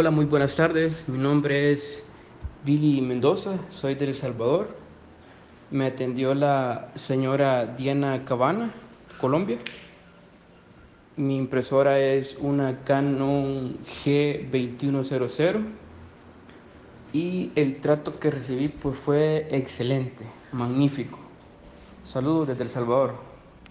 Hola, muy buenas tardes. Mi nombre es Billy Mendoza, soy de El Salvador. Me atendió la señora Diana Cabana, Colombia. Mi impresora es una Canon G2100 y el trato que recibí pues fue excelente, magnífico. Saludos desde El Salvador.